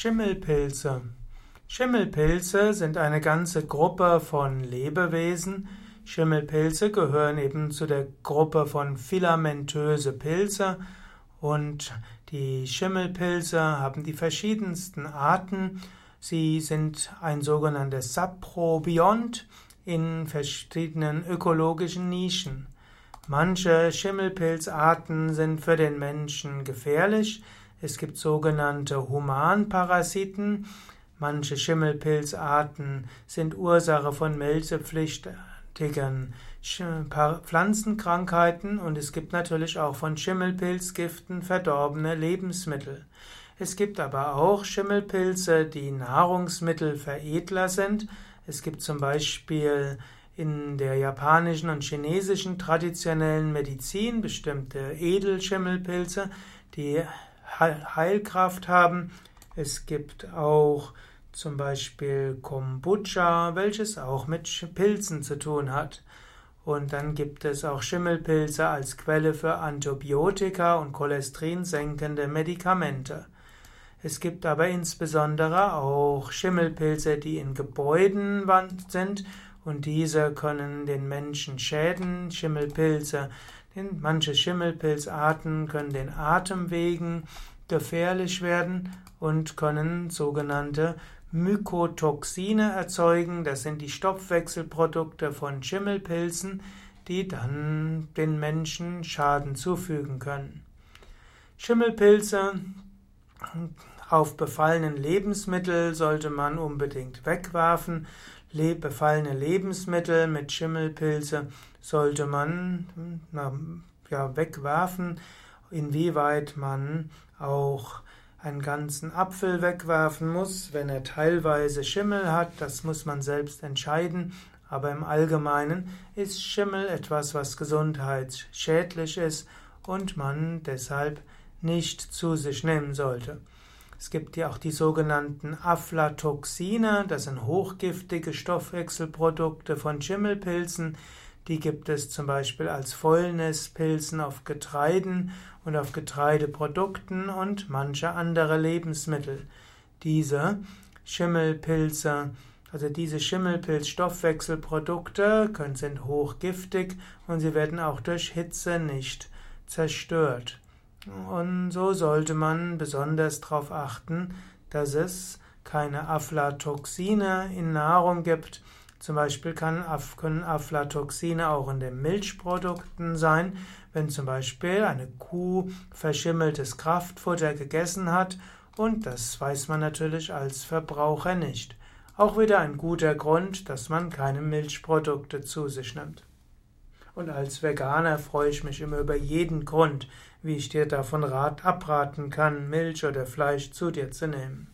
Schimmelpilze. Schimmelpilze sind eine ganze Gruppe von Lebewesen. Schimmelpilze gehören eben zu der Gruppe von filamentöse Pilze und die Schimmelpilze haben die verschiedensten Arten. Sie sind ein sogenanntes Saprobiont in verschiedenen ökologischen Nischen. Manche Schimmelpilzarten sind für den Menschen gefährlich. Es gibt sogenannte Humanparasiten. Manche Schimmelpilzarten sind Ursache von melzepflichtigen Pflanzenkrankheiten und es gibt natürlich auch von Schimmelpilzgiften verdorbene Lebensmittel. Es gibt aber auch Schimmelpilze, die Nahrungsmittelveredler sind. Es gibt zum Beispiel in der japanischen und chinesischen traditionellen Medizin bestimmte Edelschimmelpilze, die Heilkraft haben. Es gibt auch zum Beispiel Kombucha, welches auch mit Pilzen zu tun hat. Und dann gibt es auch Schimmelpilze als Quelle für Antibiotika und cholesterinsenkende Medikamente. Es gibt aber insbesondere auch Schimmelpilze, die in Gebäuden sind und diese können den Menschen schäden. Schimmelpilze Manche Schimmelpilzarten können den Atemwegen gefährlich werden und können sogenannte Mykotoxine erzeugen. Das sind die Stoffwechselprodukte von Schimmelpilzen, die dann den Menschen Schaden zufügen können. Schimmelpilze auf befallenen Lebensmittel sollte man unbedingt wegwerfen befallene Lebensmittel mit Schimmelpilze sollte man ja, wegwerfen. Inwieweit man auch einen ganzen Apfel wegwerfen muss, wenn er teilweise Schimmel hat, das muss man selbst entscheiden. Aber im Allgemeinen ist Schimmel etwas, was gesundheitsschädlich ist und man deshalb nicht zu sich nehmen sollte. Es gibt ja auch die sogenannten Aflatoxine, das sind hochgiftige Stoffwechselprodukte von Schimmelpilzen. Die gibt es zum Beispiel als Fäulnispilzen auf Getreiden und auf Getreideprodukten und manche andere Lebensmittel. Diese Schimmelpilze, also diese Schimmelpilzstoffwechselprodukte sind hochgiftig und sie werden auch durch Hitze nicht zerstört. Und so sollte man besonders darauf achten, dass es keine Aflatoxine in Nahrung gibt. Zum Beispiel kann, können Aflatoxine auch in den Milchprodukten sein, wenn zum Beispiel eine Kuh verschimmeltes Kraftfutter gegessen hat und das weiß man natürlich als Verbraucher nicht. Auch wieder ein guter Grund, dass man keine Milchprodukte zu sich nimmt. Und als Veganer freue ich mich immer über jeden Grund, wie ich dir davon rat, abraten kann, Milch oder Fleisch zu dir zu nehmen.